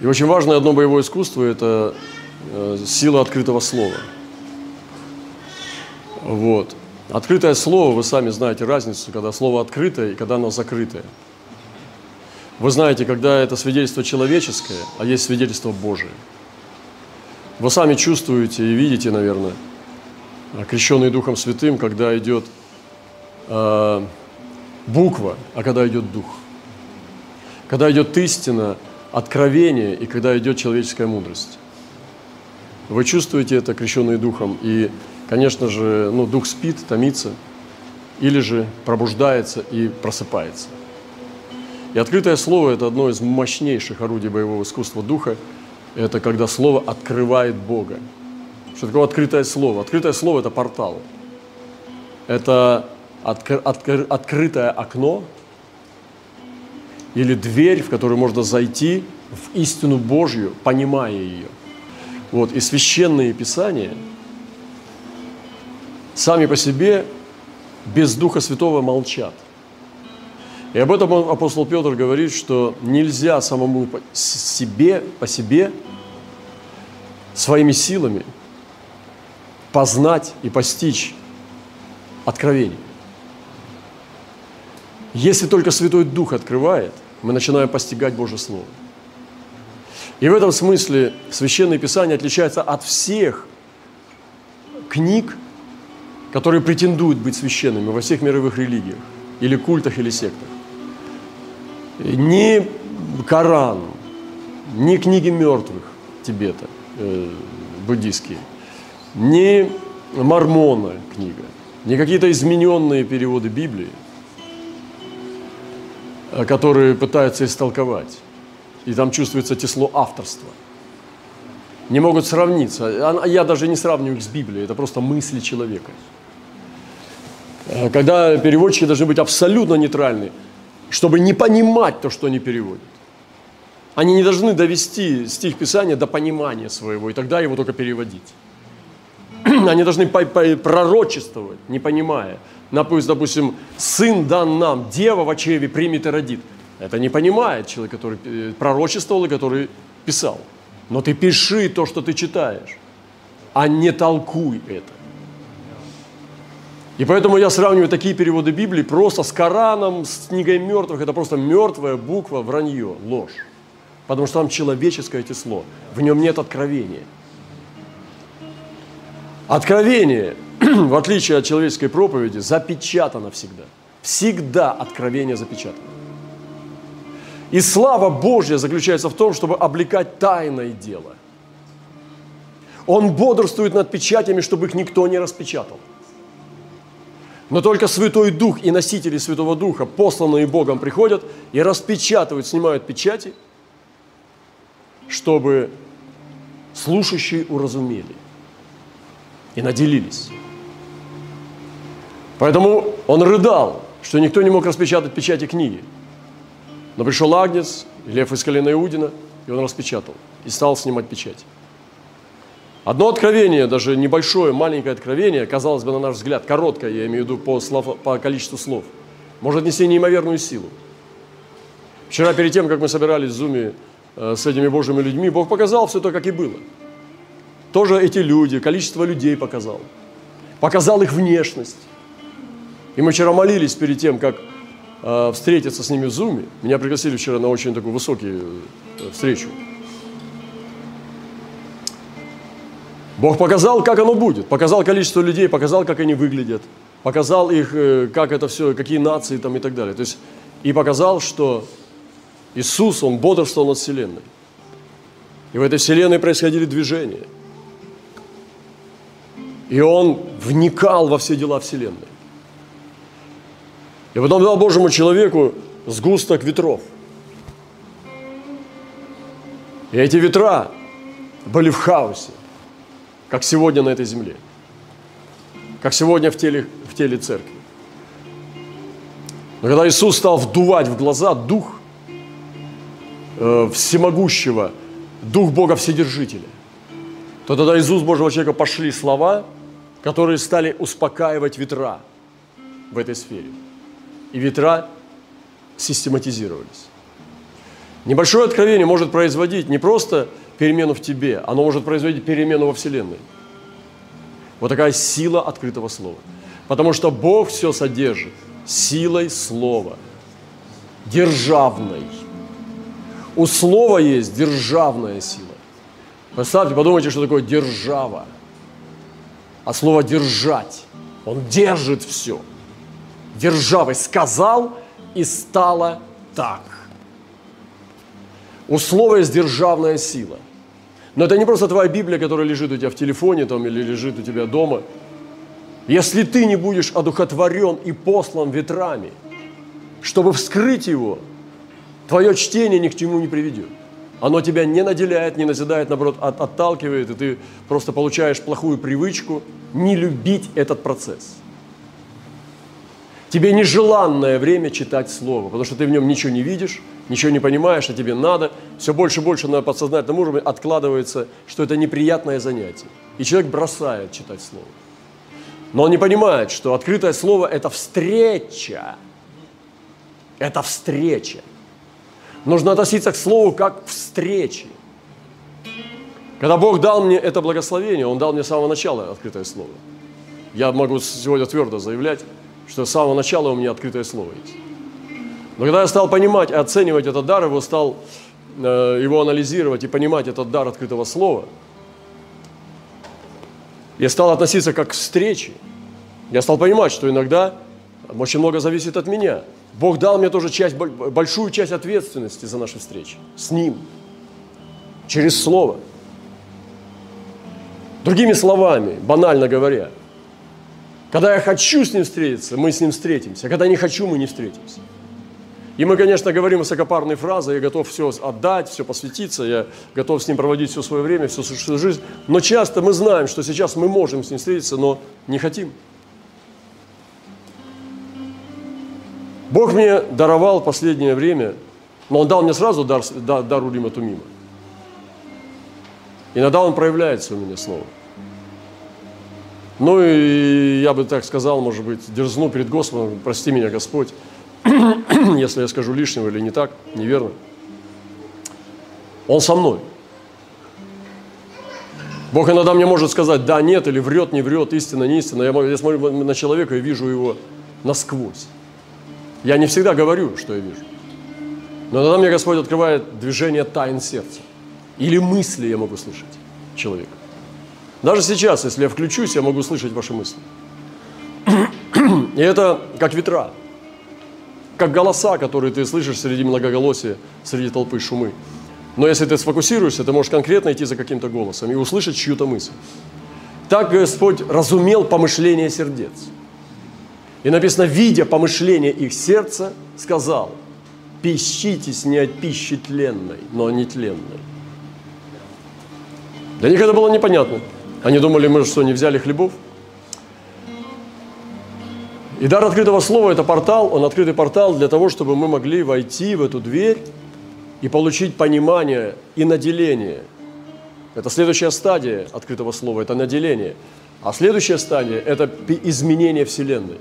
И очень важное одно боевое искусство – это э, сила открытого слова. Вот. Открытое слово, вы сами знаете разницу, когда слово открытое и когда оно закрытое. Вы знаете, когда это свидетельство человеческое, а есть свидетельство Божие. Вы сами чувствуете и видите, наверное, крещенный Духом Святым, когда идет э, буква, а когда идет Дух. Когда идет истина, откровение и когда идет человеческая мудрость. Вы чувствуете это, крещенный Духом, и, конечно же, ну, Дух спит, томится, или же пробуждается и просыпается. И открытое слово – это одно из мощнейших орудий боевого искусства Духа. Это когда слово открывает Бога. Что такое открытое слово? Открытое слово – это портал. Это откр- откр- открытое окно или дверь, в которую можно зайти в истину Божью, понимая ее. Вот, и священные писания сами по себе без Духа Святого молчат. И об этом апостол Петр говорит, что нельзя самому по себе, по себе своими силами познать и постичь откровение. Если только Святой Дух открывает, мы начинаем постигать Божье Слово. И в этом смысле Священное Писание отличается от всех книг, которые претендуют быть священными во всех мировых религиях, или культах, или сектах. Ни Коран, ни книги мертвых Тибета, э, буддийские, ни Мормона книга, ни какие-то измененные переводы Библии – которые пытаются истолковать. И там чувствуется тесло авторства. Не могут сравниться. Я даже не сравниваю их с Библией, это просто мысли человека. Э, когда переводчики должны быть абсолютно нейтральны, чтобы не понимать то, что они переводят. Они не должны довести стих Писания до понимания своего, и тогда его только переводить. Они должны пророчествовать, не понимая допустим, сын дан нам, дева в чреве примет и родит. Это не понимает человек, который э, пророчествовал и который писал. Но ты пиши то, что ты читаешь, а не толкуй это. И поэтому я сравниваю такие переводы Библии просто с Кораном, с книгой мертвых. Это просто мертвая буква, вранье, ложь. Потому что там человеческое число, в нем нет откровения. Откровение в отличие от человеческой проповеди, запечатано всегда. Всегда откровение запечатано. И слава Божья заключается в том, чтобы облекать тайное дело. Он бодрствует над печатями, чтобы их никто не распечатал. Но только Святой Дух и носители Святого Духа, посланные Богом, приходят и распечатывают, снимают печати, чтобы слушающие уразумели и наделились. Поэтому он рыдал, что никто не мог распечатать печати книги. Но пришел Агнец, лев из колена Иудина, и он распечатал и стал снимать печать. Одно откровение, даже небольшое, маленькое откровение, казалось бы, на наш взгляд, короткое, я имею в виду по, слов, по количеству слов, может нести неимоверную силу. Вчера, перед тем, как мы собирались в Зуме э, с этими Божьими людьми, Бог показал все то, как и было. Тоже эти люди, количество людей показал. Показал их внешность. И мы вчера молились перед тем, как э, встретиться с ними в Зуме. Меня пригласили вчера на очень такую высокую э, встречу. Бог показал, как оно будет. Показал количество людей, показал, как они выглядят. Показал их, э, как это все, какие нации там и так далее. То есть, и показал, что Иисус, Он бодрствовал над Вселенной. И в этой Вселенной происходили движения. И Он вникал во все дела Вселенной. И потом дал Божьему человеку сгусток ветров. И эти ветра были в хаосе, как сегодня на этой земле, как сегодня в теле, в теле церкви. Но когда Иисус стал вдувать в глаза Дух э, Всемогущего, Дух Бога Вседержителя, то тогда из уст Божьего человека пошли слова, которые стали успокаивать ветра в этой сфере – и ветра систематизировались. Небольшое откровение может производить не просто перемену в тебе, оно может производить перемену во Вселенной. Вот такая сила открытого слова. Потому что Бог все содержит силой слова, державной. У слова есть державная сила. Представьте, подумайте, что такое держава. А слово держать. Он держит все. Державой сказал и стало так. У слова есть державная сила. Но это не просто твоя Библия, которая лежит у тебя в телефоне там, или лежит у тебя дома. Если ты не будешь одухотворен и послан ветрами, чтобы вскрыть его, твое чтение ни к чему не приведет. Оно тебя не наделяет, не назидает, наоборот, от, отталкивает, и ты просто получаешь плохую привычку не любить этот процесс. Тебе нежеланное время читать Слово, потому что ты в нем ничего не видишь, ничего не понимаешь, а тебе надо. Все больше и больше на подсознательном уровне откладывается, что это неприятное занятие. И человек бросает читать Слово. Но он не понимает, что открытое Слово – это встреча. Это встреча. Нужно относиться к Слову как к встрече. Когда Бог дал мне это благословение, Он дал мне с самого начала открытое Слово. Я могу сегодня твердо заявлять, что с самого начала у меня открытое Слово есть. Но когда я стал понимать и оценивать этот дар, его стал э, его анализировать и понимать этот дар открытого слова, я стал относиться как к встрече. Я стал понимать, что иногда очень много зависит от меня. Бог дал мне тоже часть, большую часть ответственности за наши встречи с Ним, через Слово. Другими словами, банально говоря, когда я хочу с Ним встретиться, мы с Ним встретимся. А когда не хочу, мы не встретимся. И мы, конечно, говорим высокопарные фразы, я готов все отдать, все посвятиться, я готов с ним проводить все свое время, всю свою жизнь. Но часто мы знаем, что сейчас мы можем с ним встретиться, но не хотим. Бог мне даровал последнее время, но Он дал мне сразу дар, дар, дар Урима Тумима. Иногда он проявляется у меня снова. Ну и я бы так сказал, может быть, дерзну перед Господом, прости меня, Господь, если я скажу лишнего или не так, неверно. Он со мной. Бог иногда мне может сказать, да, нет, или врет, не врет, истина, не истина. Я, я смотрю на человека и вижу его насквозь. Я не всегда говорю, что я вижу. Но иногда мне Господь открывает движение тайн сердца. Или мысли я могу слышать человека. Даже сейчас, если я включусь, я могу слышать ваши мысли. И это как ветра как голоса, которые ты слышишь среди многоголосия, среди толпы шумы. Но если ты сфокусируешься, ты можешь конкретно идти за каким-то голосом и услышать чью-то мысль. Так Господь разумел помышление сердец. И написано, видя помышление их сердца, сказал, пищитесь не от пищи тленной, но не тленной. Для них это было непонятно. Они думали, мы что, не взяли хлебов? И дар открытого слова – это портал, он открытый портал для того, чтобы мы могли войти в эту дверь и получить понимание и наделение. Это следующая стадия открытого слова, это наделение. А следующая стадия – это изменение Вселенной.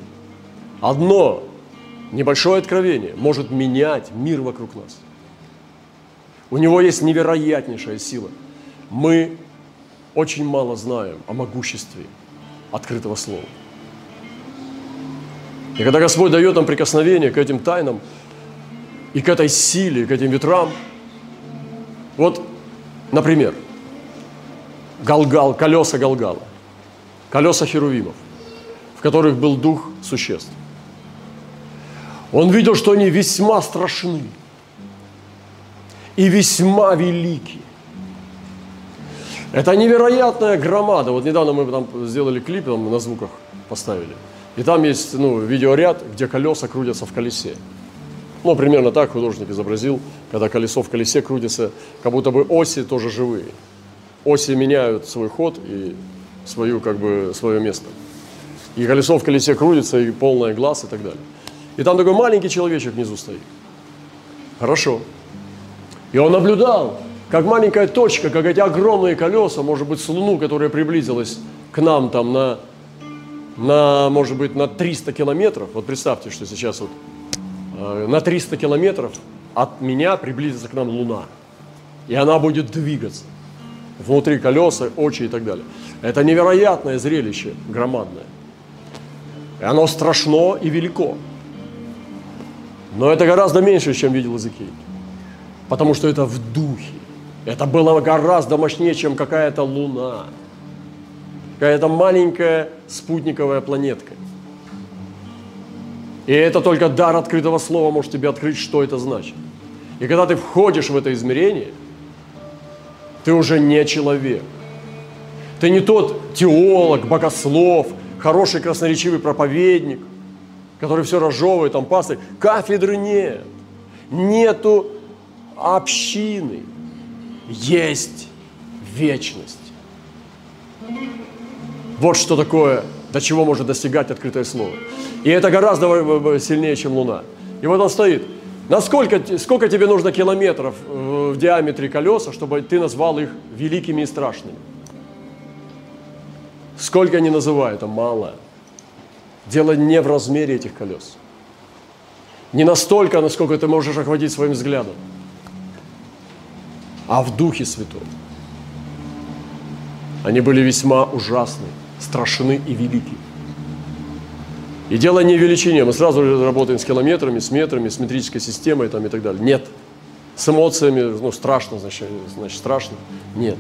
Одно небольшое откровение может менять мир вокруг нас. У него есть невероятнейшая сила. Мы очень мало знаем о могуществе открытого слова. И когда Господь дает нам прикосновение к этим тайнам и к этой силе, к этим ветрам, вот, например, Галгал, колеса Галгала, колеса Херувимов, в которых был дух существ. Он видел, что они весьма страшны и весьма велики. Это невероятная громада. Вот недавно мы там сделали клип, там на звуках поставили – и там есть ну, видеоряд, где колеса крутятся в колесе. Ну, примерно так художник изобразил, когда колесо в колесе крутится, как будто бы оси тоже живые. Оси меняют свой ход и свою, как бы, свое место. И колесо в колесе крутится, и полное глаз, и так далее. И там такой маленький человечек внизу стоит. Хорошо. И он наблюдал, как маленькая точка, как эти огромные колеса, может быть, с Луну, которая приблизилась к нам там на на, может быть, на 300 километров, вот представьте, что сейчас вот э, на 300 километров от меня приблизится к нам Луна. И она будет двигаться. Внутри колеса, очи и так далее. Это невероятное зрелище, громадное. И оно страшно и велико. Но это гораздо меньше, чем видел Иезекииль. Потому что это в духе. Это было гораздо мощнее, чем какая-то луна. Какая-то маленькая спутниковая планетка. И это только дар открытого слова может тебе открыть, что это значит. И когда ты входишь в это измерение, ты уже не человек. Ты не тот теолог, богослов, хороший красноречивый проповедник, который все разжевывает, там пастырь. Кафедры нет. Нету общины. Есть вечность. Вот что такое, до чего может достигать открытое слово. И это гораздо сильнее, чем Луна. И вот он стоит. Насколько, сколько тебе нужно километров э, в диаметре колеса, чтобы ты назвал их великими и страшными? Сколько они называют, это мало. Дело не в размере этих колес. Не настолько, насколько ты можешь охватить своим взглядом, а в Духе Святом. Они были весьма ужасны, страшны и велики. И дело не в величине. Мы сразу работаем с километрами, с метрами, с метрической системой там, и так далее. Нет. С эмоциями, ну, страшно, значит, значит, страшно. Нет.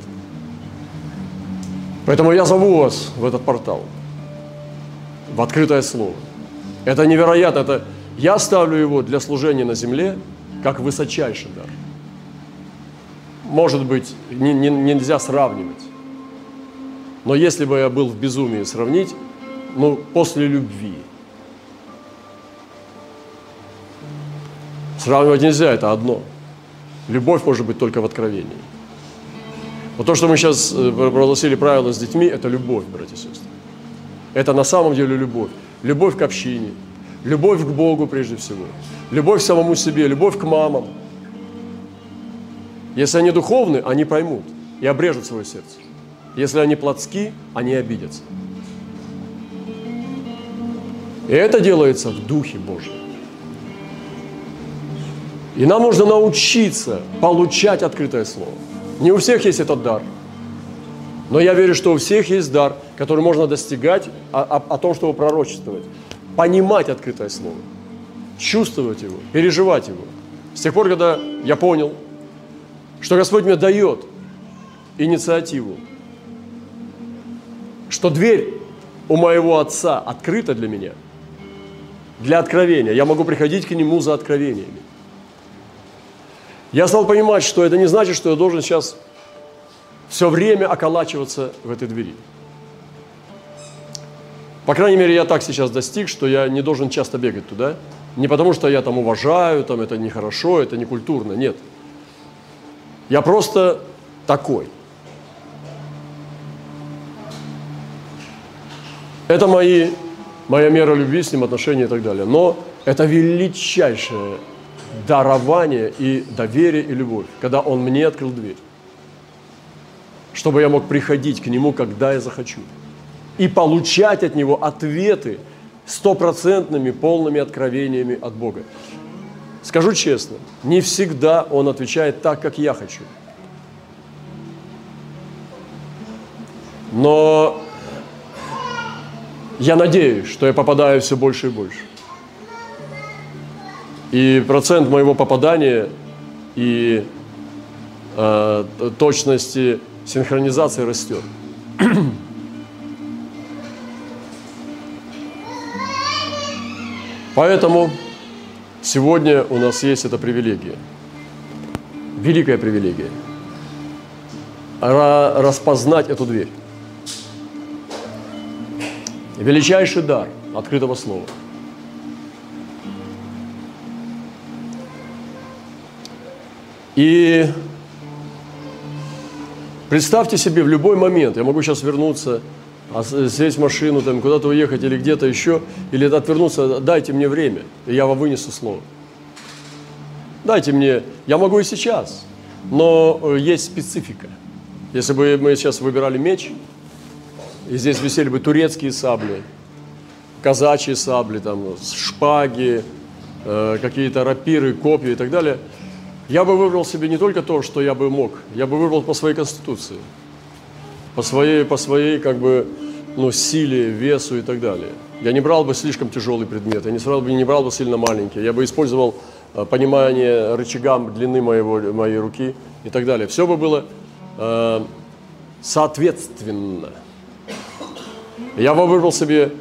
Поэтому я зову вас в этот портал, в открытое слово. Это невероятно. Это, я ставлю его для служения на земле как высочайший дар. Может быть, не, не, нельзя сравнивать. Но если бы я был в безумии сравнить, ну, после любви – Сравнивать нельзя, это одно. Любовь может быть только в откровении. Вот то, что мы сейчас э, прогласили правила с детьми, это любовь, братья и сестры. Это на самом деле любовь. Любовь к общине, любовь к Богу прежде всего, любовь к самому себе, любовь к мамам. Если они духовны, они поймут и обрежут свое сердце. Если они плотски, они обидятся. И это делается в Духе Божьем. И нам нужно научиться получать открытое слово. Не у всех есть этот дар. Но я верю, что у всех есть дар, который можно достигать о, о, о том, чтобы пророчествовать. Понимать открытое слово. Чувствовать его, переживать его. С тех пор, когда я понял, что Господь мне дает инициативу, что дверь у моего Отца открыта для меня, для откровения. Я могу приходить к Нему за откровениями. Я стал понимать, что это не значит, что я должен сейчас все время околачиваться в этой двери. По крайней мере, я так сейчас достиг, что я не должен часто бегать туда. Не потому, что я там уважаю, там это нехорошо, это не культурно, нет. Я просто такой. Это мои, моя мера любви с ним, отношения и так далее. Но это величайшее дарование и доверие и любовь, когда Он мне открыл дверь, чтобы я мог приходить к Нему, когда я захочу, и получать от Него ответы стопроцентными, полными откровениями от Бога. Скажу честно, не всегда Он отвечает так, как я хочу. Но я надеюсь, что я попадаю все больше и больше. И процент моего попадания и э, точности синхронизации растет. Поэтому сегодня у нас есть эта привилегия. Великая привилегия. Распознать эту дверь. Величайший дар открытого слова – И представьте себе, в любой момент, я могу сейчас вернуться, а сесть в машину, там, куда-то уехать или где-то еще, или отвернуться, дайте мне время, и я вам вынесу слово. Дайте мне, я могу и сейчас, но э, есть специфика. Если бы мы сейчас выбирали меч, и здесь висели бы турецкие сабли, казачьи сабли, там, шпаги, э, какие-то рапиры, копья и так далее – я бы выбрал себе не только то, что я бы мог, я бы выбрал по своей конституции, по своей, по своей как бы, ну, силе, весу и так далее. Я не брал бы слишком тяжелый предмет, я не, сразу бы, не брал бы сильно маленький, я бы использовал э, понимание рычагам длины моего, моей руки и так далее. Все бы было э, соответственно. Я бы выбрал себе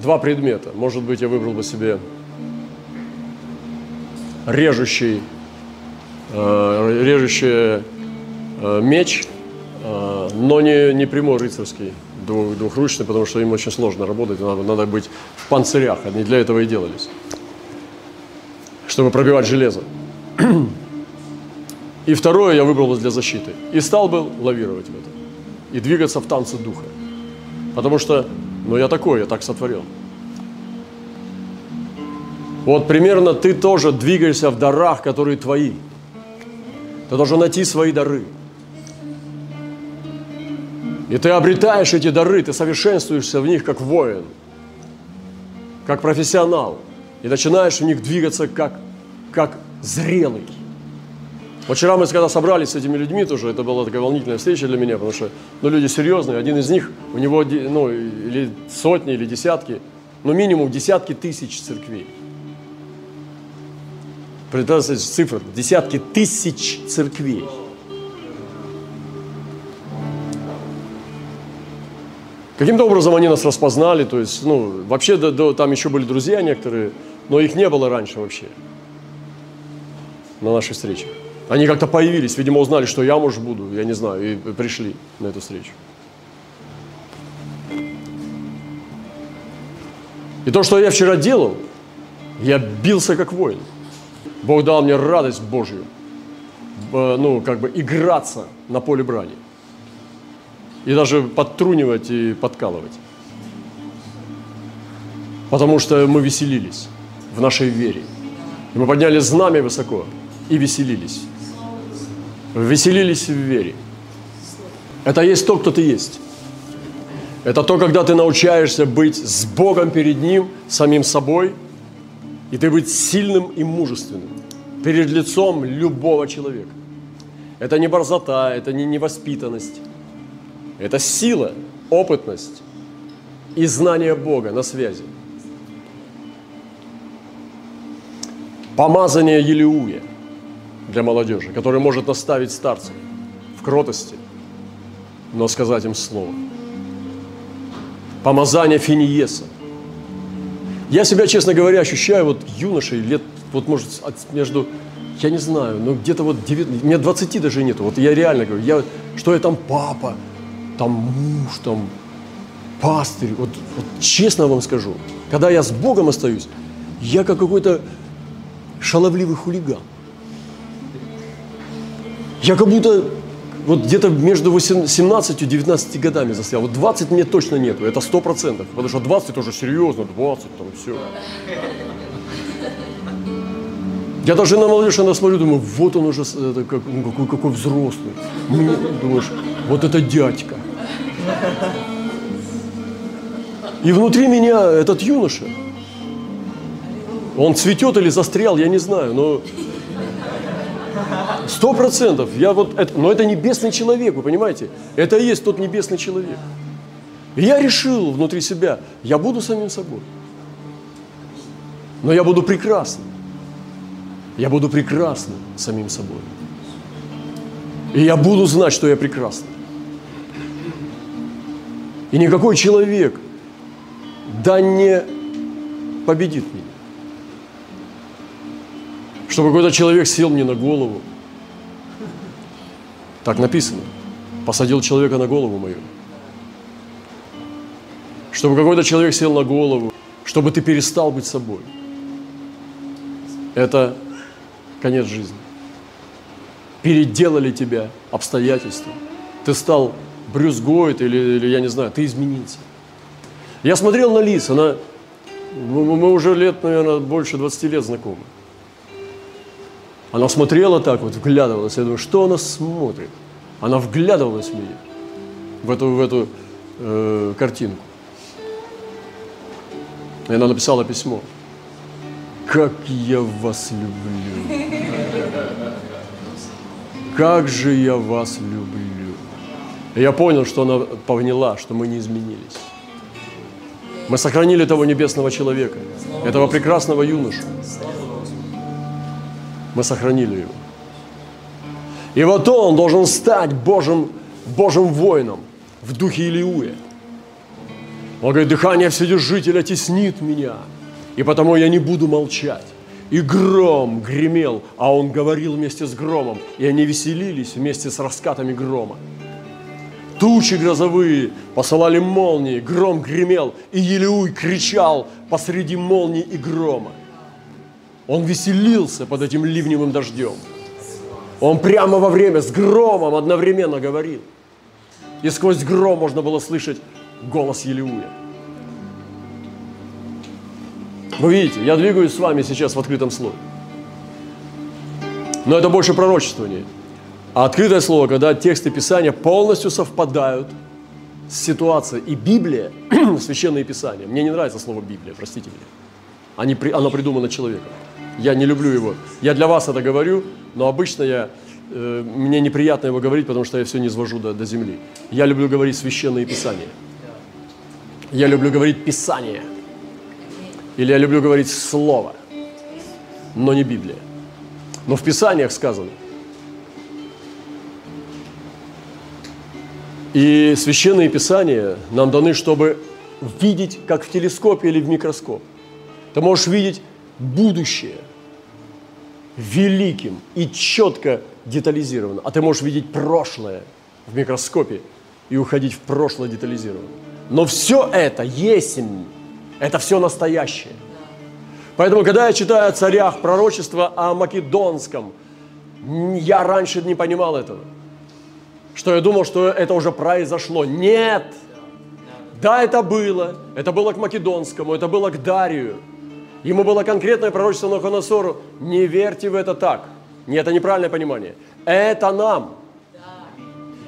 два предмета. Может быть, я выбрал бы себе режущий, э, режущий э, меч, э, но не, не прямой рыцарский, двух, двухручный, потому что им очень сложно работать, надо, надо быть в панцирях, они для этого и делались, чтобы пробивать железо. И второе я выбрал для защиты. И стал бы лавировать в этом. И двигаться в танце духа. Потому что, ну я такой, я так сотворил. Вот примерно ты тоже двигаешься в дарах, которые твои. Ты должен найти свои дары. И ты обретаешь эти дары, ты совершенствуешься в них как воин, как профессионал. И начинаешь в них двигаться как, как зрелый. Вчера мы когда собрались с этими людьми тоже, это была такая волнительная встреча для меня, потому что ну, люди серьезные. Один из них, у него ну, или сотни, или десятки, ну минимум десятки тысяч церквей. Представьте цифр, десятки тысяч церквей. Каким-то образом они нас распознали, то есть, ну, вообще да, да, там еще были друзья некоторые, но их не было раньше вообще на нашей встрече. Они как-то появились, видимо, узнали, что я, может, буду, я не знаю, и пришли на эту встречу. И то, что я вчера делал, я бился как воин. Бог дал мне радость Божью, ну, как бы играться на поле брани. И даже подтрунивать и подкалывать. Потому что мы веселились в нашей вере. И мы подняли знамя высоко и веселились. Веселились в вере. Это есть то, кто ты есть. Это то, когда ты научаешься быть с Богом перед Ним, самим собой – и ты быть сильным и мужественным перед лицом любого человека. Это не борзота, это не невоспитанность. Это сила, опытность и знание Бога на связи. Помазание Елеуя для молодежи, который может наставить старцев в кротости, но сказать им слово. Помазание Финиеса – я себя, честно говоря, ощущаю вот юношей лет, вот может, между, я не знаю, ну где-то вот 9, мне 20 даже нету. Вот я реально говорю, я, что я там папа, там муж, там пастырь. Вот, вот честно вам скажу, когда я с Богом остаюсь, я как какой-то шаловливый хулиган. Я как будто вот где-то между 17 и 19 годами застрял. Вот 20 мне точно нету, это 100%. Потому что 20 тоже серьезно, 20 там все. Я даже на молодежь она смотрю, думаю, вот он уже это, как, ну, какой, какой взрослый. Мне, думаешь, вот это дядька. И внутри меня этот юноша, он цветет или застрял, я не знаю, но Сто процентов. Я вот это, но это небесный человек, вы понимаете? Это и есть тот небесный человек. И я решил внутри себя, я буду самим собой. Но я буду прекрасным. Я буду прекрасным самим собой. И я буду знать, что я прекрасный. И никакой человек да не победит меня. Чтобы какой-то человек сел мне на голову так написано. Посадил человека на голову мою. Чтобы какой-то человек сел на голову, чтобы ты перестал быть собой. Это конец жизни. Переделали тебя обстоятельства. Ты стал Брюс или, или я не знаю, ты изменился. Я смотрел на Лис, она, мы уже лет, наверное, больше 20 лет знакомы. Она смотрела так вот, вглядывалась. Я думаю, что она смотрит? Она вглядывалась в меня, в эту, в эту э, картинку. И она написала письмо. Как я вас люблю. как же я вас люблю. И я понял, что она поняла, что мы не изменились. Мы сохранили того небесного человека, этого прекрасного юношу. Мы сохранили его. И вот он должен стать Божьим, Божьим воином в духе Илиуя. Он говорит, дыхание Вседержителя теснит меня, и потому я не буду молчать. И гром гремел, а он говорил вместе с громом, и они веселились вместе с раскатами грома. Тучи грозовые посылали молнии, гром гремел, и Елеуй кричал посреди молнии и грома. Он веселился под этим ливневым дождем. Он прямо во время с громом одновременно говорил. И сквозь гром можно было слышать голос Елеуя. Вы видите, я двигаюсь с вами сейчас в открытом слове. Но это больше пророчествование. А открытое слово, когда тексты Писания полностью совпадают с ситуацией. И Библия, Священное Писание. Мне не нравится слово Библия, простите меня. Они, оно придумано человеком. Я не люблю его. Я для вас это говорю, но обычно я, э, мне неприятно его говорить, потому что я все не извожу до, до земли. Я люблю говорить Священное Писание. Я люблю говорить Писание. Или я люблю говорить Слово, но не Библия. Но в Писаниях сказано. И священные Писания нам даны, чтобы видеть, как в телескопе или в микроскоп. Ты можешь видеть будущее великим и четко детализировано. А ты можешь видеть прошлое в микроскопе и уходить в прошлое детализированно. Но все это есть, это все настоящее. Поэтому, когда я читаю о царях пророчества о Македонском, я раньше не понимал этого. Что я думал, что это уже произошло. Нет! Да, это было. Это было к Македонскому, это было к Дарию. Ему было конкретное пророчество на Хоносору. Не верьте в это так. Нет, это неправильное понимание. Это нам.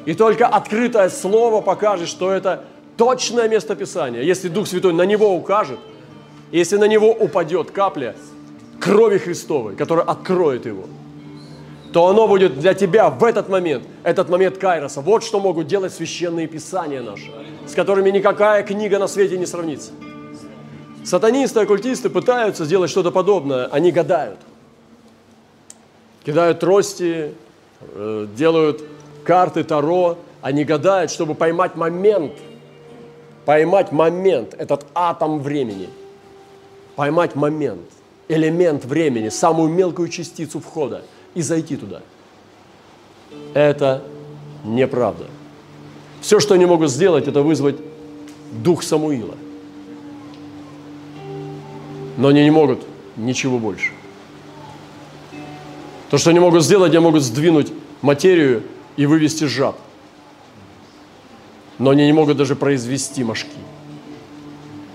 И только открытое слово покажет, что это точное место Писания, если Дух Святой на него укажет, если на него упадет капля крови Христовой, которая откроет его, то оно будет для тебя в этот момент, этот момент Кайроса. Вот что могут делать священные писания наши, с которыми никакая книга на свете не сравнится. Сатанисты, оккультисты пытаются сделать что-то подобное, они гадают. Кидают трости, э, делают карты Таро, они гадают, чтобы поймать момент – поймать момент, этот атом времени, поймать момент, элемент времени, самую мелкую частицу входа и зайти туда. Это неправда. Все, что они могут сделать, это вызвать дух Самуила. Но они не могут ничего больше. То, что они могут сделать, они могут сдвинуть материю и вывести жаб – но они не могут даже произвести мошки,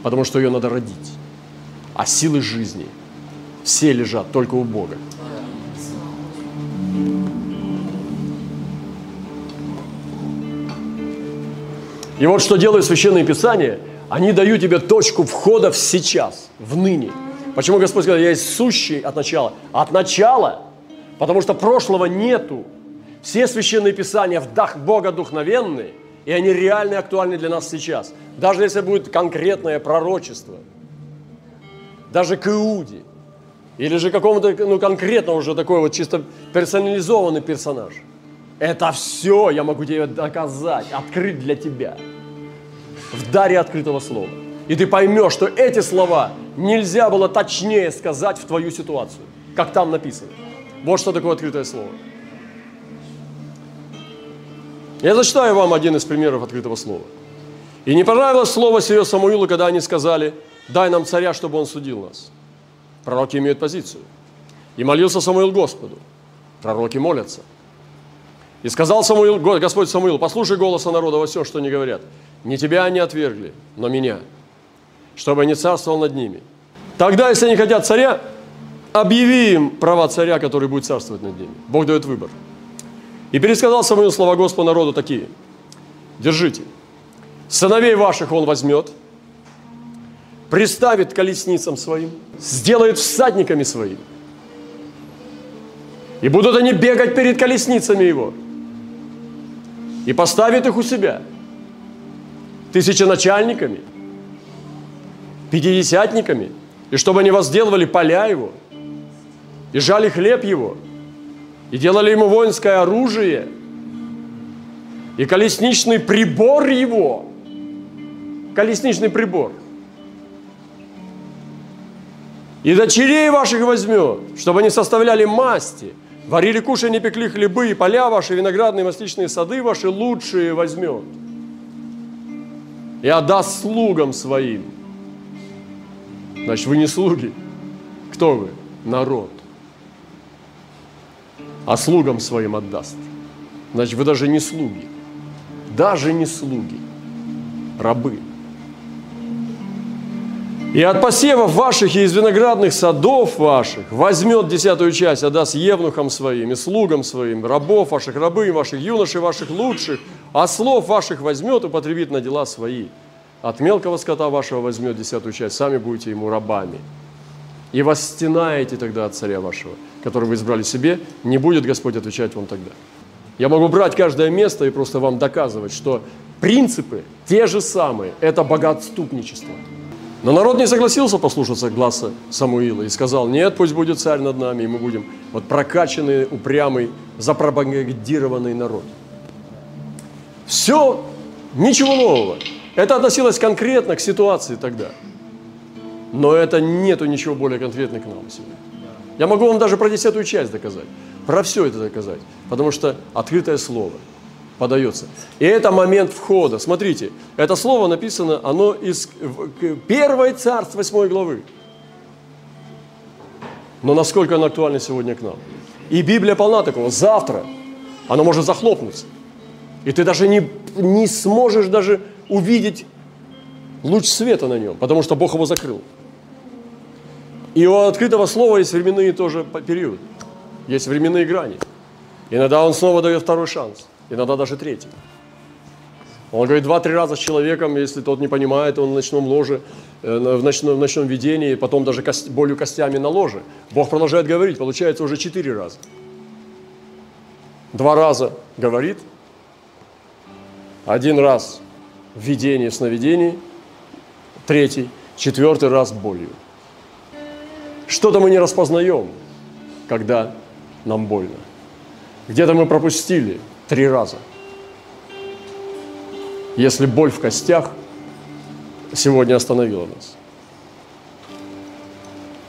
потому что ее надо родить. А силы жизни все лежат только у Бога. И вот что делают священные писания, они дают тебе точку входа в сейчас, в ныне. Почему Господь сказал, я есть сущий от начала? От начала, потому что прошлого нету. Все священные писания в дах Бога духновенные – и они реально актуальны для нас сейчас. Даже если будет конкретное пророчество, даже к Иуде, или же какому-то ну, конкретно уже такой вот чисто персонализованный персонаж. Это все я могу тебе доказать, открыть для тебя в даре открытого слова. И ты поймешь, что эти слова нельзя было точнее сказать в твою ситуацию, как там написано. Вот что такое открытое слово. Я зачитаю вам один из примеров открытого слова. «И не понравилось слово сие Самуилу, когда они сказали, дай нам царя, чтобы он судил нас». Пророки имеют позицию. «И молился Самуил Господу». Пророки молятся. «И сказал Самуил, Господь Самуил, послушай голоса народа во всем, что они говорят. Не тебя они отвергли, но меня, чтобы не царствовал над ними. Тогда, если они хотят царя, объяви им права царя, который будет царствовать над ними. Бог дает выбор – и пересказал Самуил слова Господа народу такие. Держите. Сыновей ваших он возьмет, приставит колесницам своим, сделает всадниками своими. И будут они бегать перед колесницами его. И поставит их у себя. Тысяченачальниками, пятидесятниками. И чтобы они возделывали поля его, и жали хлеб его, и делали ему воинское оружие, и колесничный прибор его. Колесничный прибор – и дочерей ваших возьмет, чтобы они составляли масти, варили, кушали, пекли хлебы, и поля ваши, виноградные, масличные сады ваши лучшие возьмет. И отдаст слугам своим. Значит, вы не слуги. Кто вы? Народ. А слугам своим отдаст. Значит, вы даже не слуги. Даже не слуги. Рабы. И от посевов ваших и из виноградных садов ваших возьмет десятую часть, отдаст евнухам своим и слугам своим, рабов ваших, рабы ваших, юношей ваших лучших, а слов ваших возьмет и потребит на дела свои. От мелкого скота вашего возьмет десятую часть, сами будете ему рабами. И вас стенаете тогда от царя вашего, который вы избрали себе, не будет Господь отвечать вам тогда. Я могу брать каждое место и просто вам доказывать, что принципы те же самые. Это богатступничество. Но народ не согласился послушаться глаза Самуила и сказал, нет, пусть будет царь над нами, и мы будем вот прокачанный, упрямый, запропагандированный народ. Все, ничего нового. Это относилось конкретно к ситуации тогда. Но это нету ничего более конкретного к нам сегодня. Я могу вам даже про десятую часть доказать, про все это доказать, потому что открытое слово – подается. И это момент входа. Смотрите, это слово написано, оно из первой царств 8 главы. Но насколько оно актуально сегодня к нам? И Библия полна такого. Завтра оно может захлопнуться. И ты даже не, не сможешь даже увидеть луч света на нем, потому что Бог его закрыл. И у открытого слова есть временные тоже периоды. Есть временные грани. Иногда он снова дает второй шанс – иногда даже третий. Он говорит два-три раза с человеком, если тот не понимает, он в ночном ложе, э, в ночном, в ночном видении, потом даже кость, болью костями на ложе. Бог продолжает говорить, получается уже четыре раза. Два раза говорит, один раз в видении, в сновидении, третий, четвертый раз болью. Что-то мы не распознаем, когда нам больно. Где-то мы пропустили, Три раза. Если боль в костях сегодня остановила нас.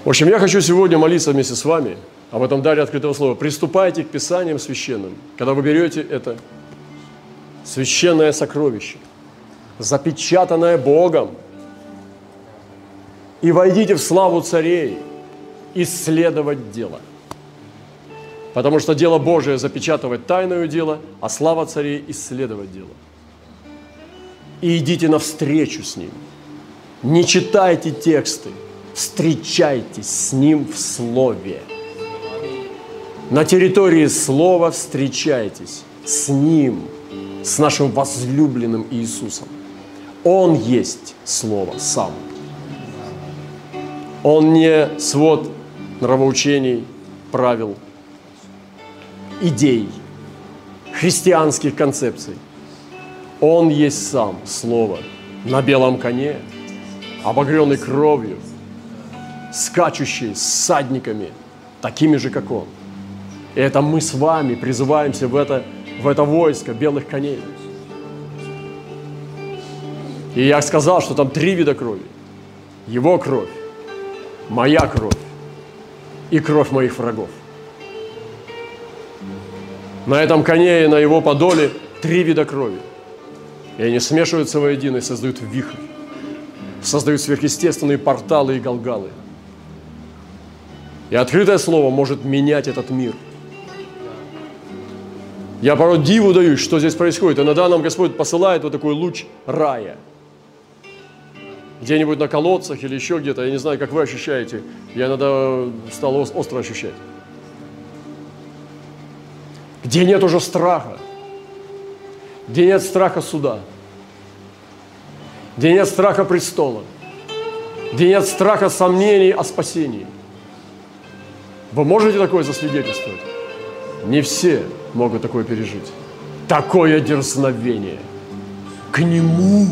В общем, я хочу сегодня молиться вместе с вами об этом даре открытого слова. Приступайте к Писаниям священным. Когда вы берете это священное сокровище, запечатанное Богом, и войдите в славу царей, исследовать дело – Потому что дело Божие запечатывать тайное дело, а слава царей исследовать дело. И идите навстречу с ним. Не читайте тексты, встречайтесь с ним в слове. На территории слова встречайтесь с ним, с нашим возлюбленным Иисусом. Он есть Слово сам. Он не свод нравоучений, правил – идей, христианских концепций. Он есть сам Слово на белом коне, обогренный кровью, скачущий с садниками, такими же, как он. И это мы с вами призываемся в это, в это войско белых коней. И я сказал, что там три вида крови. Его кровь, моя кровь и кровь моих врагов. На этом коне и на его подоле три вида крови. И они смешиваются воедино и создают вихрь. Создают сверхъестественные порталы и галгалы. И открытое слово может менять этот мир. Я порой диву даюсь, что здесь происходит. Иногда нам Господь посылает вот такой луч рая. Где-нибудь на колодцах или еще где-то. Я не знаю, как вы ощущаете. Я иногда стал остро ощущать где нет уже страха, где нет страха суда, где нет страха престола, где нет страха сомнений о спасении. Вы можете такое засвидетельствовать? Не все могут такое пережить. Такое дерзновение к Нему.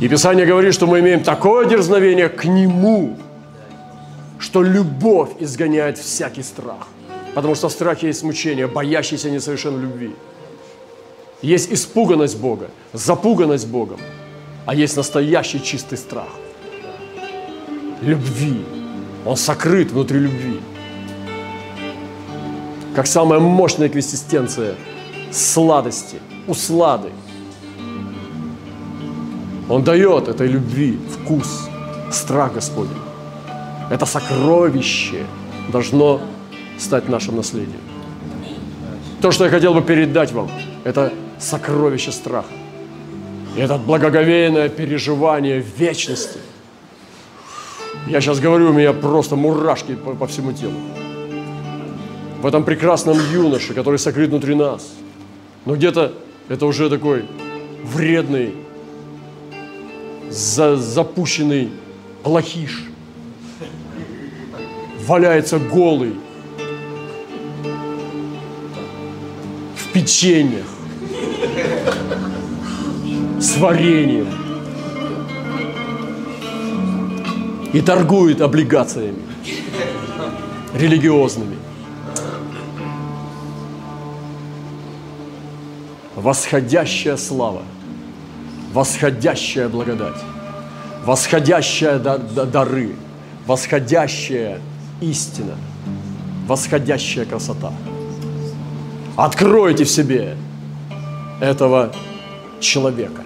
И Писание говорит, что мы имеем такое дерзновение к Нему, что любовь изгоняет всякий страх. Потому что в страхе есть мучение, боящийся несовершенной любви. Есть испуганность Бога, запуганность Богом, а есть настоящий чистый страх. Любви. Он сокрыт внутри любви. Как самая мощная консистенция сладости, услады. Он дает этой любви вкус, страх Господень. Это сокровище должно стать нашим наследием. То, что я хотел бы передать вам, это сокровище страха. И это благоговейное переживание вечности. Я сейчас говорю, у меня просто мурашки по, по всему телу. В этом прекрасном юноше, который сокрыт внутри нас. Но где-то это уже такой вредный, за, запущенный плохиш. Валяется голый, печеньях, с вареньем и торгует облигациями религиозными. Восходящая слава, восходящая благодать, восходящая дары, восходящая истина, восходящая красота. Откройте в себе этого человека.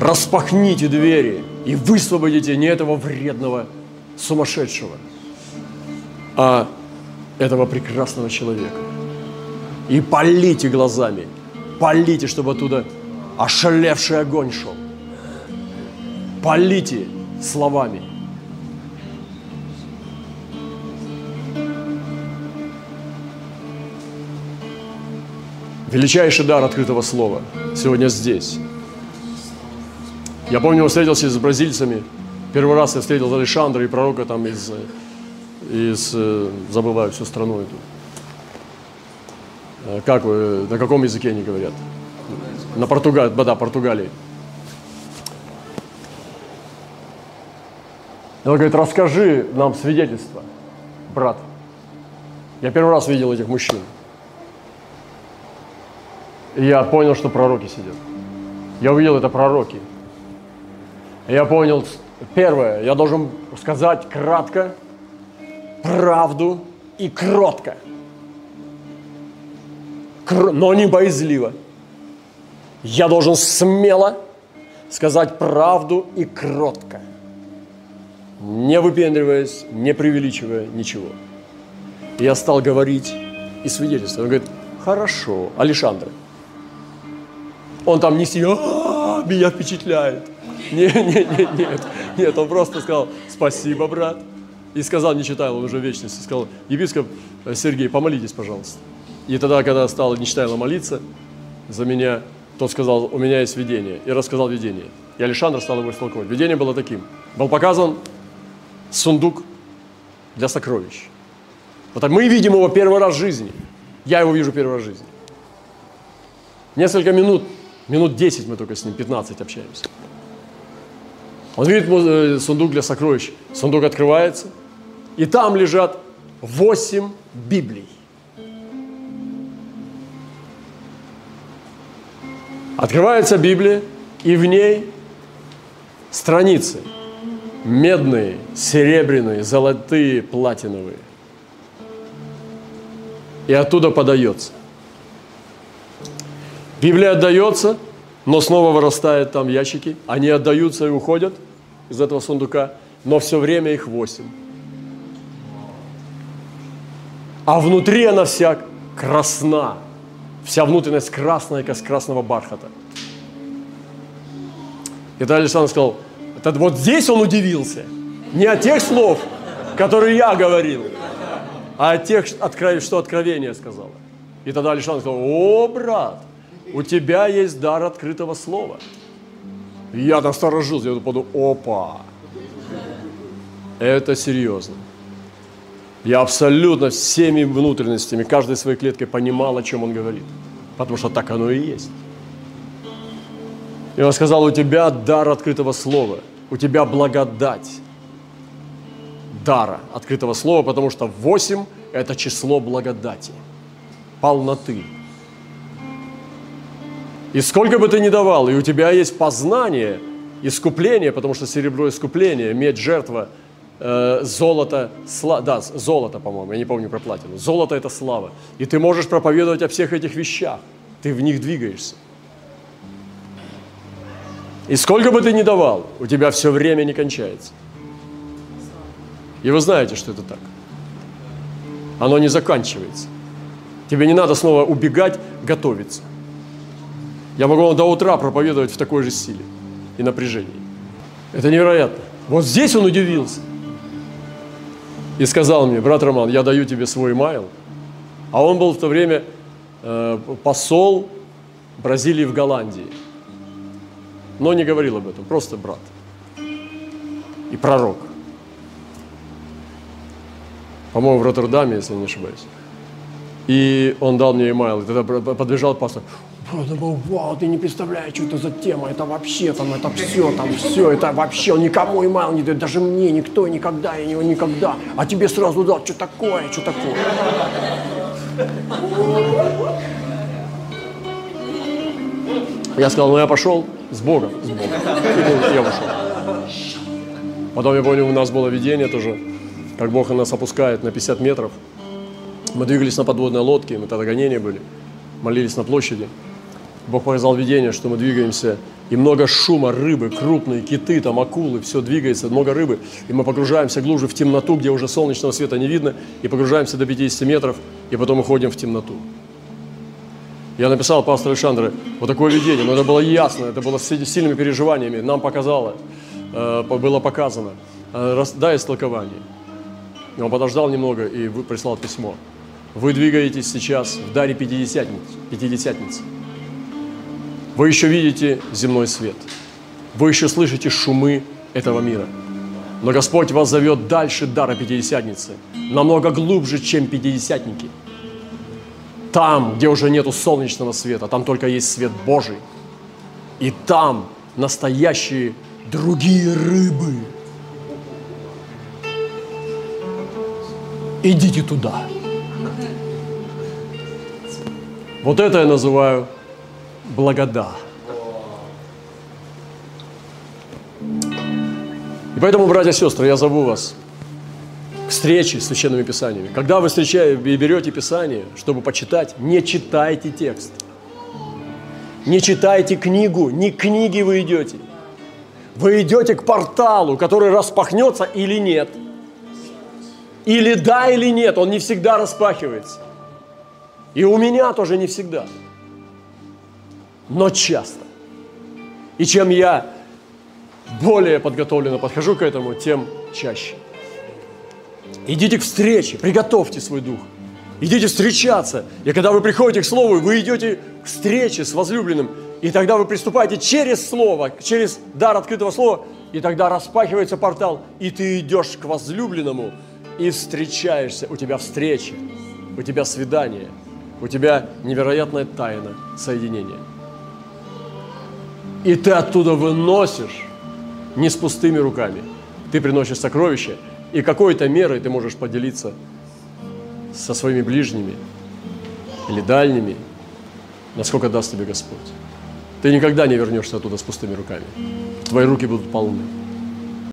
Распахните двери и высвободите не этого вредного, сумасшедшего, а этого прекрасного человека. И полите глазами, полите, чтобы оттуда ошалевший огонь шел. Полите словами. Величайший дар открытого слова сегодня здесь. Я помню, я встретился с бразильцами. Первый раз я встретил Александра и пророка там из, из забываю всю страну эту. Э, как вы, на каком языке они говорят? На Португалии, да, Португалии. Он говорит, расскажи нам свидетельство, брат. Я первый раз видел этих мужчин. Я понял, что пророки сидят. Я увидел это пророки. Я понял, первое, я должен сказать кратко, правду и кротко. Кр- но не боязливо. Я должен смело сказать правду и кротко. Не выпендриваясь, не преувеличивая ничего. Я стал говорить и свидетельствовать. Он говорит, хорошо, Александр, он там не сидел, «А, меня впечатляет. Нет, нет, нет, нет, нет, он просто сказал, спасибо, брат. И сказал, не читал, он уже в вечности, сказал, епископ Сергей, помолитесь, пожалуйста. И тогда, когда стал Нечитайло молиться за меня, тот сказал, у меня есть видение, и рассказал видение. И Александр стал его истолковать. Видение было таким. Был показан сундук для сокровищ. Вот мы видим его первый раз в жизни. Я его вижу первый раз в жизни. Несколько минут Минут 10 мы только с ним, 15 общаемся. Он видит э, сундук для сокровищ. Сундук открывается, и там лежат 8 Библий. Открывается Библия, и в ней страницы медные, серебряные, золотые, платиновые. И оттуда подается. Библия отдается, но снова вырастают там ящики. Они отдаются и уходят из этого сундука, но все время их восемь. А внутри она вся красна. Вся внутренность красная, как с красного бархата. И тогда Александр сказал, это вот здесь он удивился. Не от тех слов, которые я говорил, а от тех, что откровение сказала. И тогда Александр сказал, о, брат, у тебя есть дар открытого слова. Я насторожился, я подумал, опа, это серьезно. Я абсолютно всеми внутренностями, каждой своей клеткой понимал, о чем он говорит. Потому что так оно и есть. И он сказал, у тебя дар открытого слова, у тебя благодать дара открытого слова, потому что 8 – это число благодати, полноты. И сколько бы ты ни давал, и у тебя есть познание, искупление, потому что серебро – искупление, медь – жертва, э, золото, сла, да, золото, по-моему, я не помню про платину. Золото – это слава. И ты можешь проповедовать о всех этих вещах, ты в них двигаешься. И сколько бы ты ни давал, у тебя все время не кончается. И вы знаете, что это так. Оно не заканчивается. Тебе не надо снова убегать, готовиться. Я могу вам до утра проповедовать в такой же силе и напряжении. Это невероятно. Вот здесь он удивился. И сказал мне, брат Роман, я даю тебе свой майл. А он был в то время э, посол Бразилии в Голландии но не говорил об этом, просто брат и пророк. По-моему, в Роттердаме, если не ошибаюсь. И он дал мне имейл, и тогда подбежал пастор, вау, ты не представляешь, что это за тема, это вообще там, это все, там все, это вообще, он никому имейл не дает, даже мне, никто, никогда, я него никогда, а тебе сразу дал, что такое, что такое. Я сказал, ну я пошел, с Богом. С Богом. Я вышел. Потом я помню, у нас было видение тоже, как Бог нас опускает на 50 метров. Мы двигались на подводной лодке, мы тогда гонения были, молились на площади. Бог показал видение, что мы двигаемся, и много шума, рыбы, крупные киты, там акулы, все двигается, много рыбы. И мы погружаемся глубже в темноту, где уже солнечного света не видно, и погружаемся до 50 метров, и потом уходим в темноту. Я написал пастору Александру вот такое видение, но это было ясно, это было с сильными переживаниями, нам показало, э, было показано. Э, дай истолкование. Он подождал немного и прислал письмо. Вы двигаетесь сейчас в даре Пятидесятницы. Пятидесятницы. Вы еще видите земной свет. Вы еще слышите шумы этого мира. Но Господь вас зовет дальше дара Пятидесятницы, намного глубже, чем Пятидесятники – там, где уже нету солнечного света, там только есть свет Божий. И там настоящие другие рыбы. Идите туда. Вот это я называю благода. И поэтому, братья и сестры, я зову вас – к встрече с священными писаниями. Когда вы встречаете и берете Писание, чтобы почитать, не читайте текст. Не читайте книгу, не к книге вы идете. Вы идете к порталу, который распахнется или нет. Или да, или нет, он не всегда распахивается. И у меня тоже не всегда. Но часто. И чем я более подготовленно подхожу к этому, тем чаще. Идите к встрече, приготовьте свой дух. Идите встречаться. И когда вы приходите к Слову, вы идете к встрече с возлюбленным. И тогда вы приступаете через Слово, через дар открытого Слова. И тогда распахивается портал, и ты идешь к возлюбленному и встречаешься. У тебя встреча, у тебя свидание, у тебя невероятная тайна соединения. И ты оттуда выносишь не с пустыми руками. Ты приносишь сокровища, и какой-то мерой ты можешь поделиться со своими ближними или дальними, насколько даст тебе Господь. Ты никогда не вернешься оттуда с пустыми руками. Твои руки будут полны.